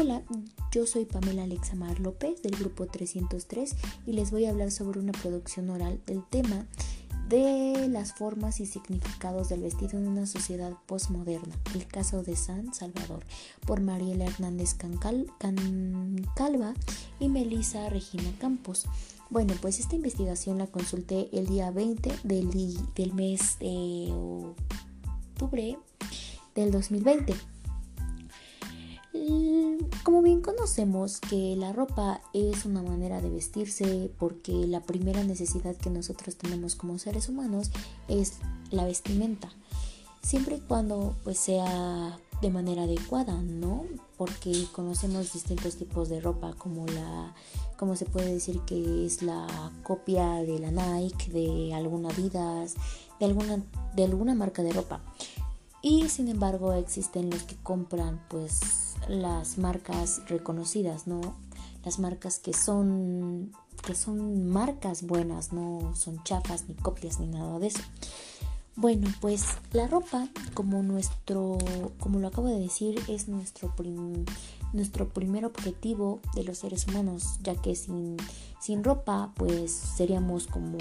Hola, yo soy Pamela Alexamar López del grupo 303 y les voy a hablar sobre una producción oral del tema de las formas y significados del vestido en una sociedad postmoderna, el caso de San Salvador, por Mariela Hernández Cancalva y Melissa Regina Campos. Bueno, pues esta investigación la consulté el día 20 del, del mes de octubre del 2020. Como bien conocemos que la ropa es una manera de vestirse porque la primera necesidad que nosotros tenemos como seres humanos es la vestimenta. Siempre y cuando pues sea de manera adecuada, ¿no? Porque conocemos distintos tipos de ropa como la como se puede decir que es la copia de la Nike, de alguna Adidas, de alguna de alguna marca de ropa. Y sin embargo existen los que compran pues las marcas reconocidas, ¿no? Las marcas que son que son marcas buenas, no son chafas ni copias ni nada de eso. Bueno, pues la ropa, como nuestro, como lo acabo de decir, es nuestro nuestro primer objetivo de los seres humanos, ya que sin, sin ropa, pues seríamos como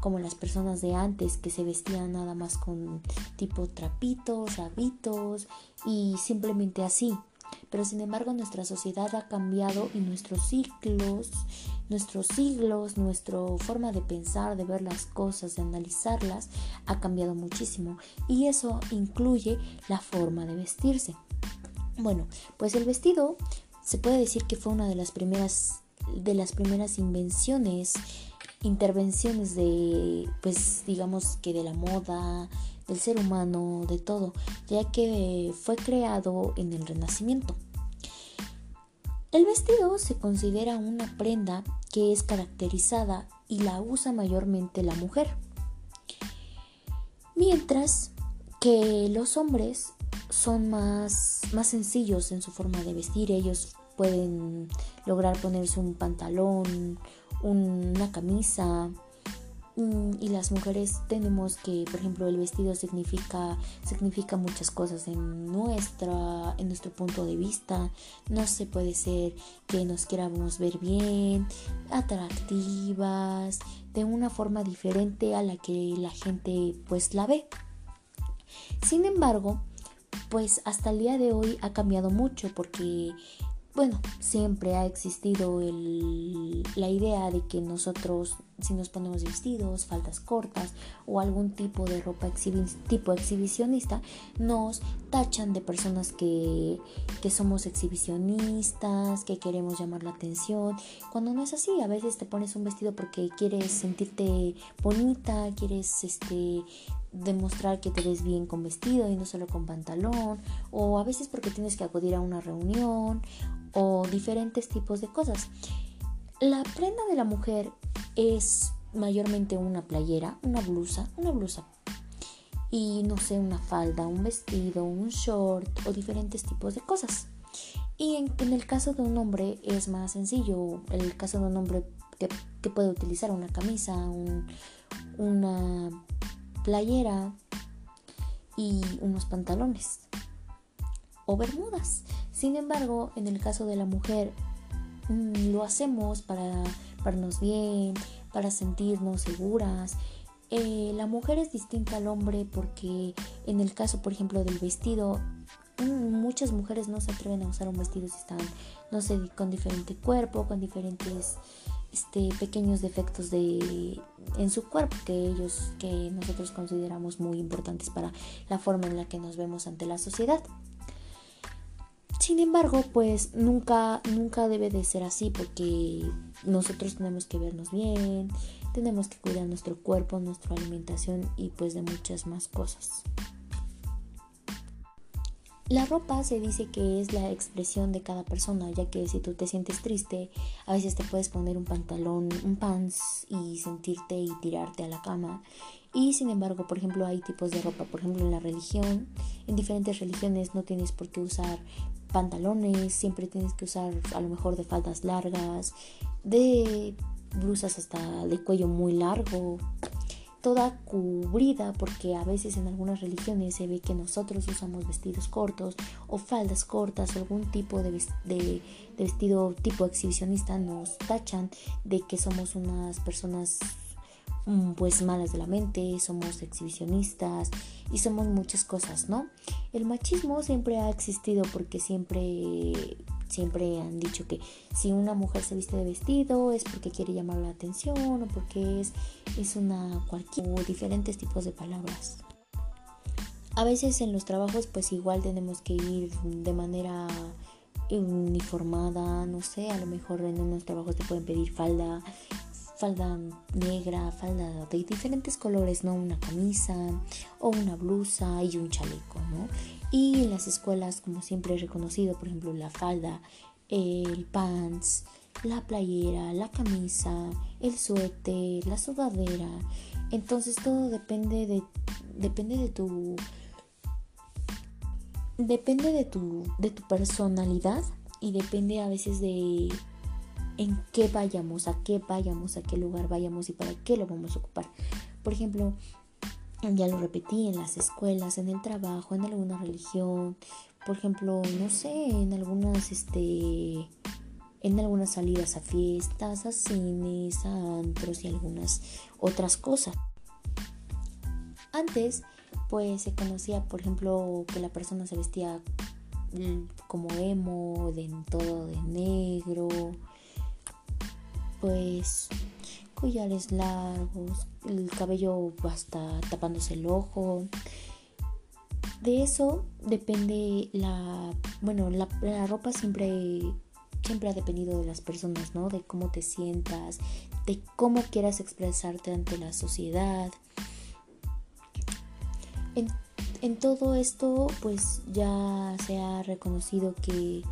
como las personas de antes que se vestían nada más con tipo trapitos, habitos y simplemente así. Pero sin embargo nuestra sociedad ha cambiado y nuestros ciclos, nuestros siglos, nuestra forma de pensar, de ver las cosas, de analizarlas, ha cambiado muchísimo. Y eso incluye la forma de vestirse. Bueno, pues el vestido se puede decir que fue una de las primeras de las primeras invenciones intervenciones de, pues digamos que de la moda, del ser humano, de todo, ya que fue creado en el Renacimiento. El vestido se considera una prenda que es caracterizada y la usa mayormente la mujer. Mientras que los hombres son más, más sencillos en su forma de vestir, ellos pueden lograr ponerse un pantalón, una camisa y las mujeres tenemos que por ejemplo el vestido significa significa muchas cosas en nuestra en nuestro punto de vista. No se puede ser que nos queramos ver bien atractivas de una forma diferente a la que la gente pues la ve. Sin embargo pues hasta el día de hoy ha cambiado mucho porque bueno, siempre ha existido la idea de que nosotros, si nos ponemos vestidos, faldas cortas o algún tipo de ropa tipo exhibicionista, nos tachan de personas que, que somos exhibicionistas, que queremos llamar la atención, cuando no es así. A veces te pones un vestido porque quieres sentirte bonita, quieres este demostrar que te ves bien con vestido y no solo con pantalón, o a veces porque tienes que acudir a una reunión, o diferentes tipos de cosas. La prenda de la mujer es mayormente una playera, una blusa, una blusa y no sé, una falda, un vestido, un short o diferentes tipos de cosas. Y en, el caso de un hombre es más sencillo. En el caso de un hombre que, puede utilizar una camisa, una playera y unos pantalones o bermudas. Sin embargo, en el caso de la mujer, mm, lo hacemos para vernos bien, para sentirnos seguras. Eh, la mujer es distinta al hombre porque en el caso, por ejemplo, del vestido, mm, muchas mujeres no se atreven a usar un vestido si están, no sé, con diferente cuerpo, con diferentes este, pequeños defectos de, en su cuerpo que ellos, que nosotros consideramos muy importantes para la forma en la que nos vemos ante la sociedad. Sin embargo, pues nunca, nunca debe de ser así porque nosotros tenemos que vernos bien, tenemos que cuidar nuestro cuerpo, nuestra alimentación y pues de muchas más cosas. La ropa se dice que es la expresión de cada persona, ya que si tú te sientes triste, a veces te puedes poner un pantalón, un pants y sentirte y tirarte a la cama. Y sin embargo, por ejemplo, hay tipos de ropa, por ejemplo, en la religión, en diferentes religiones no tienes por qué usar pantalones, siempre tienes que usar a lo mejor de faldas largas, de blusas hasta de cuello muy largo. toda cubrida porque a veces en algunas religiones se ve que nosotros usamos vestidos cortos o faldas cortas o algún tipo de, de, vestido tipo exhibicionista nos tachan de que somos unas personas pues malas de la mente, somos exhibicionistas y somos muchas cosas, ¿no? El machismo siempre ha existido porque siempre siempre han dicho que si una mujer se viste de vestido es porque quiere llamar la atención o porque es, es una cualquier o diferentes tipos de palabras. A veces en los trabajos pues igual tenemos que ir de manera uniformada, no sé, a lo mejor en unos trabajos te pueden pedir falda, falda negra, falda de diferentes colores, ¿no? Una camisa o una blusa y un chaleco, ¿no? Y en las escuelas, como siempre he reconocido, por ejemplo, la falda, el pants, la playera, la camisa, el suéter, la sudadera. Entonces todo depende de depende de tu depende de tu de tu personalidad y depende a veces de en qué vayamos, a qué vayamos, a qué lugar vayamos y para qué lo vamos a ocupar. Por ejemplo, ya lo repetí en las escuelas, en el trabajo, en alguna religión, por ejemplo, no sé, en algunas, este, en algunas salidas a fiestas, a cines, a antros y algunas otras cosas. Antes, pues se conocía, por ejemplo, que la persona se vestía mm, como emo, de todo de negro, pues collares largos, el cabello hasta tapándose el ojo. De eso depende la, bueno, la, ropa siempre, siempre ha dependido de las personas, ¿no? De cómo te sientas, de cómo quieras expresarte ante la sociedad. En, en todo esto, pues ya se ha reconocido que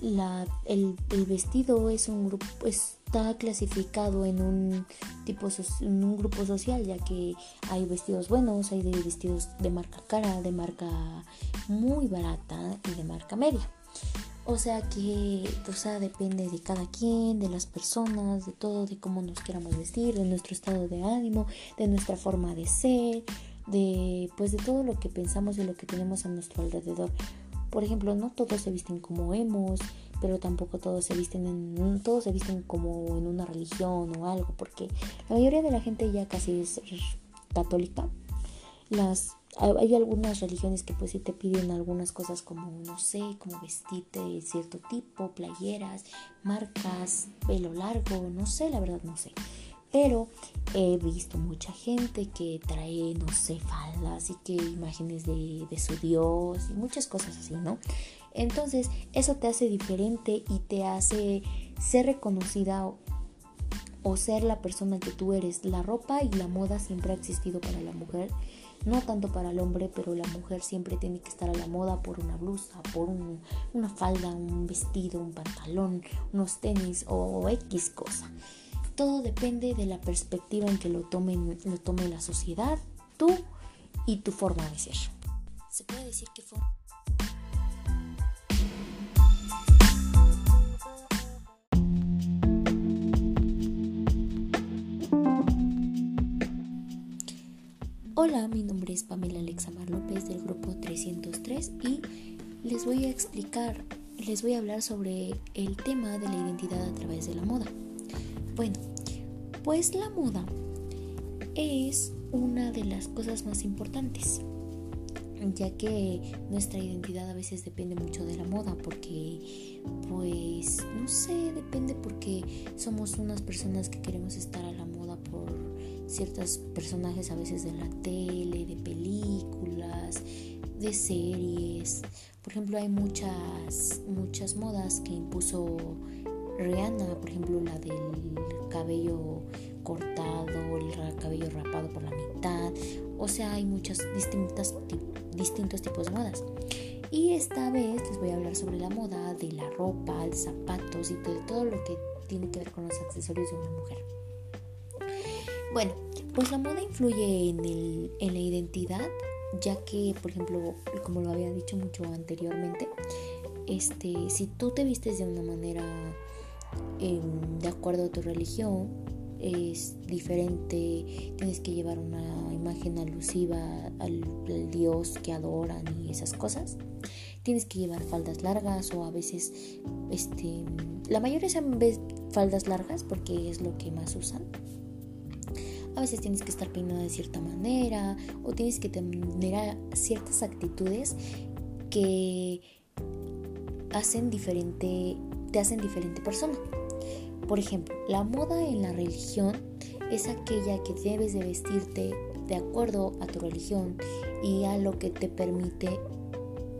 la, el, vestido es un grupo, está clasificado en un tipo en un grupo social, ya que hay vestidos buenos, hay de vestidos de marca cara, de marca muy barata y de marca media. O sea que, o sea, depende de cada quien, de las personas, de todo, de cómo nos queramos vestir, de nuestro estado de ánimo, de nuestra forma de ser, de pues de todo lo que pensamos y lo que tenemos a nuestro alrededor. Por ejemplo, no todos se visten como emos, pero tampoco todos se visten en todos se visten como en una religión o algo, porque la mayoría de la gente ya casi es católica. Las hay algunas religiones que pues sí te piden algunas cosas como no sé, como vestirte de cierto tipo, playeras, marcas, pelo largo, no sé, la verdad no sé. Pero he visto mucha gente que trae, no sé, faldas y que imágenes de, su Dios y muchas cosas así, ¿no? Entonces eso te hace diferente y te hace ser reconocida o, ser la persona que tú eres. La ropa y la moda siempre ha existido para la mujer, no tanto para el hombre, pero la mujer siempre tiene que estar a la moda por una blusa, por una falda, un vestido, un pantalón, unos tenis o X cosa. Todo depende de la perspectiva en que lo, tomen, lo tome la sociedad, tú y tu forma de ser. Se puede decir que fue... Hola, mi nombre es Pamela Alexamar López del grupo 303 y les voy a explicar, les voy a hablar sobre el tema de la identidad a través de la moda. Bueno, pues la moda es una de las cosas más importantes, ya que nuestra identidad a veces depende mucho de la moda, porque pues no sé, depende porque somos unas personas que queremos estar a la moda por ciertos personajes a veces de la tele, de películas, de series. Por ejemplo, hay muchas, muchas modas que impuso Rihanna, por ejemplo, la del cabello cortado, el cabello rapado por la mitad. O sea, hay muchos distintos, distintos tipos de modas. Y esta vez les voy a hablar sobre la moda de la ropa, de zapatos y de todo lo que tiene que ver con los accesorios de una mujer. Bueno, pues la moda influye en, el, en la identidad, ya que, por ejemplo, como lo había dicho mucho anteriormente, este, si tú te vistes de una manera em, de acuerdo a tu religión, es diferente, tienes que llevar una imagen alusiva al, dios que adoran y esas cosas. Tienes que llevar faldas largas o a veces, este, la mayoría son faldas largas porque es lo que más usan. A veces tienes que estar peinada de cierta manera o tienes que tener ciertas actitudes que hacen diferente, te hacen diferente persona. Por ejemplo, la moda en la religión es aquella que debes de vestirte de acuerdo a tu religión y a lo que te permite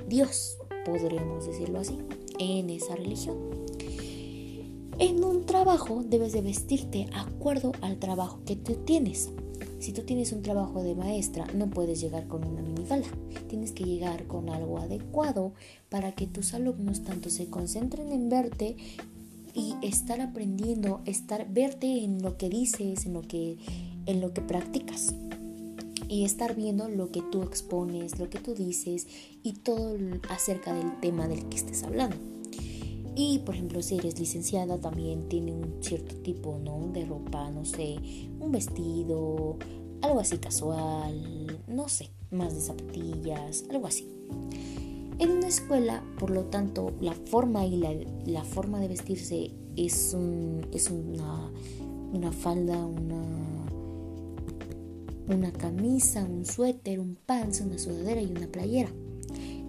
Dios, podríamos decirlo así, en esa religión. En un trabajo debes de vestirte acuerdo al trabajo que tú tienes. Si tú tienes un trabajo de maestra, no puedes llegar con una minifalda. Tienes que llegar con algo adecuado para que tus alumnos tanto se concentren en verte y estar aprendiendo, estar verte en lo que dices, en lo que en lo que practicas y estar viendo lo que tú expones, lo que tú dices y todo acerca del tema del que estés hablando. Y por ejemplo, si eres licenciada también tiene un cierto tipo, ¿no? De ropa, no sé, un vestido, algo así casual, no sé, más de zapatillas, algo así. En una escuela, por lo tanto, la forma y la, forma de vestirse es, es una, una falda, una, una camisa, un suéter, un pants, una sudadera y una playera.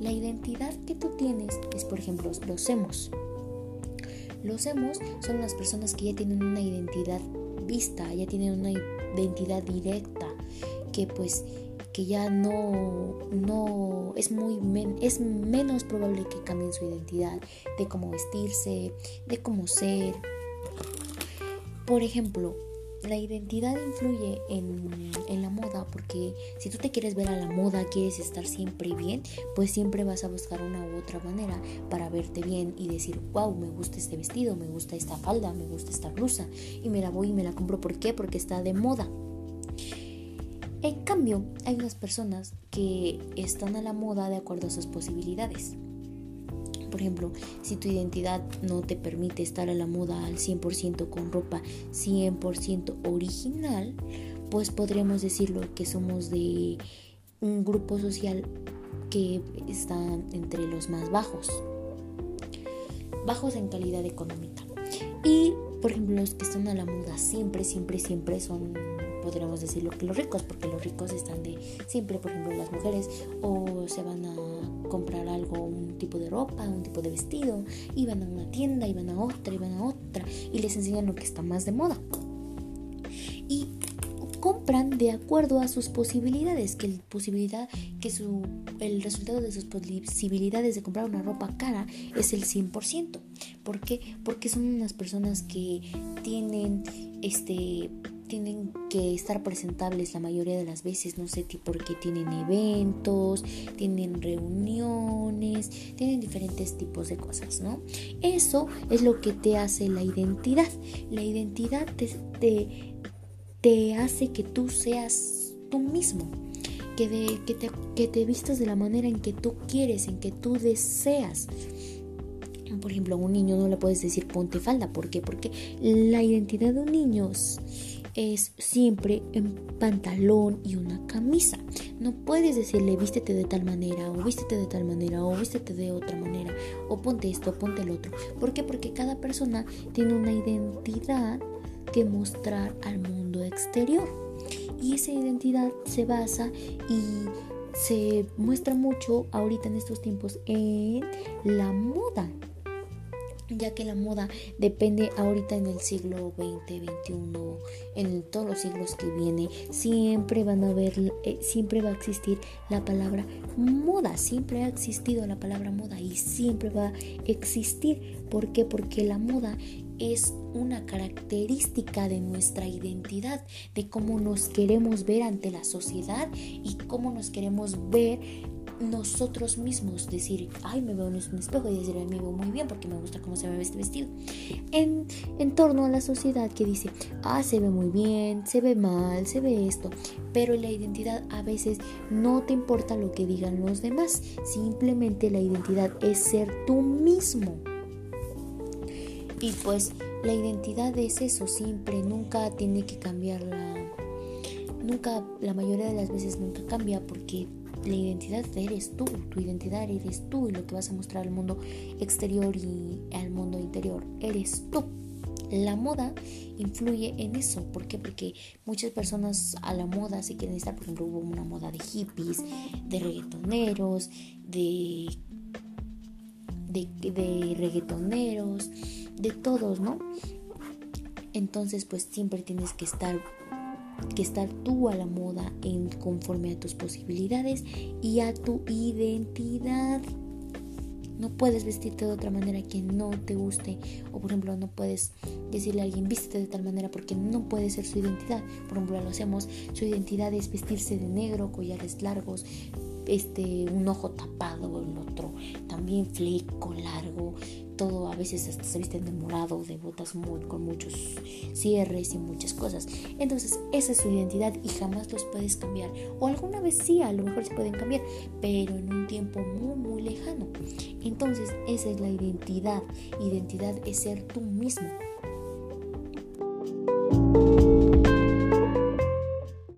La identidad que tú tienes es, por ejemplo, los hemos. Los hemos son las personas que ya tienen una identidad vista, ya tienen una identidad directa, que pues que ya no, no es muy es menos probable que cambien su identidad de cómo vestirse, de cómo ser. Por ejemplo, la identidad influye en, en, la moda porque si tú te quieres ver a la moda, quieres estar siempre bien, pues siempre vas a buscar una u otra manera para verte bien y decir, wow, me gusta este vestido, me gusta esta falda, me gusta esta blusa y me la voy y me la compro. ¿Por qué? Porque está de moda. En cambio, hay unas personas que están a la moda de acuerdo a sus posibilidades. Por ejemplo, si tu identidad no te permite estar a la moda al 100% con ropa 100% original, pues podríamos decirlo que somos de un grupo social que está entre los más bajos. Bajos en calidad económica. Y, por ejemplo, los que están a la moda siempre, siempre, siempre son podríamos decirlo que los ricos, porque los ricos están de siempre, por ejemplo, las mujeres o se van a comprar algo, un tipo de ropa, un tipo de vestido, y van a una tienda, y van a otra, y van a otra, y les enseñan lo que está más de moda. Y compran de acuerdo a sus posibilidades, que posibilidad que su el resultado de sus posibilidades de comprar una ropa cara es el 100%. ¿Por qué? Porque son unas personas que tienen este tienen que estar presentables la mayoría de las veces, no sé, porque tienen eventos, tienen reuniones, tienen diferentes tipos de cosas, ¿no? Eso es lo que te hace la identidad. La identidad te, te, hace que tú seas tú mismo. Que, de, que, te, que te vistas de la manera en que tú quieres, en que tú deseas. Por ejemplo, a un niño no le puedes decir ponte falda. ¿Por qué? Porque la identidad de un niño es siempre en pantalón y una camisa. No puedes decirle vístete de tal manera o vístete de tal manera o vístete de otra manera o ponte esto, ponte el otro. ¿Por qué? Porque cada persona tiene una identidad que mostrar al mundo exterior. Y esa identidad se basa y se muestra mucho ahorita en estos tiempos en la moda ya que la moda depende ahorita en el siglo XX, XXI, en todos los siglos que viene, siempre van a haber, eh, siempre va a existir la palabra moda, siempre ha existido la palabra moda y siempre va a existir. ¿Por qué? Porque la moda es una característica de nuestra identidad, de cómo nos queremos ver ante la sociedad y cómo nos queremos ver nosotros mismos decir, ay, me veo en un espejo y decir, ay, me veo muy bien porque me gusta cómo se ve este vestido. En, en torno a la sociedad que dice, ah, se ve muy bien, se ve mal, se ve esto, pero la identidad a veces no te importa lo que digan los demás, simplemente la identidad es ser tú mismo. Y pues la identidad es eso, siempre, nunca tiene que cambiarla. Nunca, la mayoría de las veces nunca cambia porque la identidad eres tú, tu identidad eres tú y lo que vas a mostrar al mundo exterior y al mundo interior eres tú. La moda influye en eso. ¿Por qué? Porque muchas personas a la moda se quieren estar, por ejemplo, hubo una moda de hippies, de reggaetoneros, de, de, de reggaetoneros, de todos, ¿no? Entonces, pues siempre tienes que estar que estar tú a la moda en conforme a tus posibilidades y a tu identidad. No puedes vestirte de otra manera que no te guste. O por ejemplo, no puedes decirle a alguien vístete de tal manera porque no puede ser su identidad. Por ejemplo, lo hacemos. Su identidad es vestirse de negro, collares largos, este, un ojo tapado, el otro también fleco largo, todo a veces se visten de morado, de botas muy, con muchos cierres y muchas cosas. Entonces esa es su identidad y jamás los puedes cambiar. O alguna vez sí, a lo mejor se pueden cambiar, pero en un tiempo muy, muy lejano. Entonces esa es la identidad. Identidad es ser tú mismo.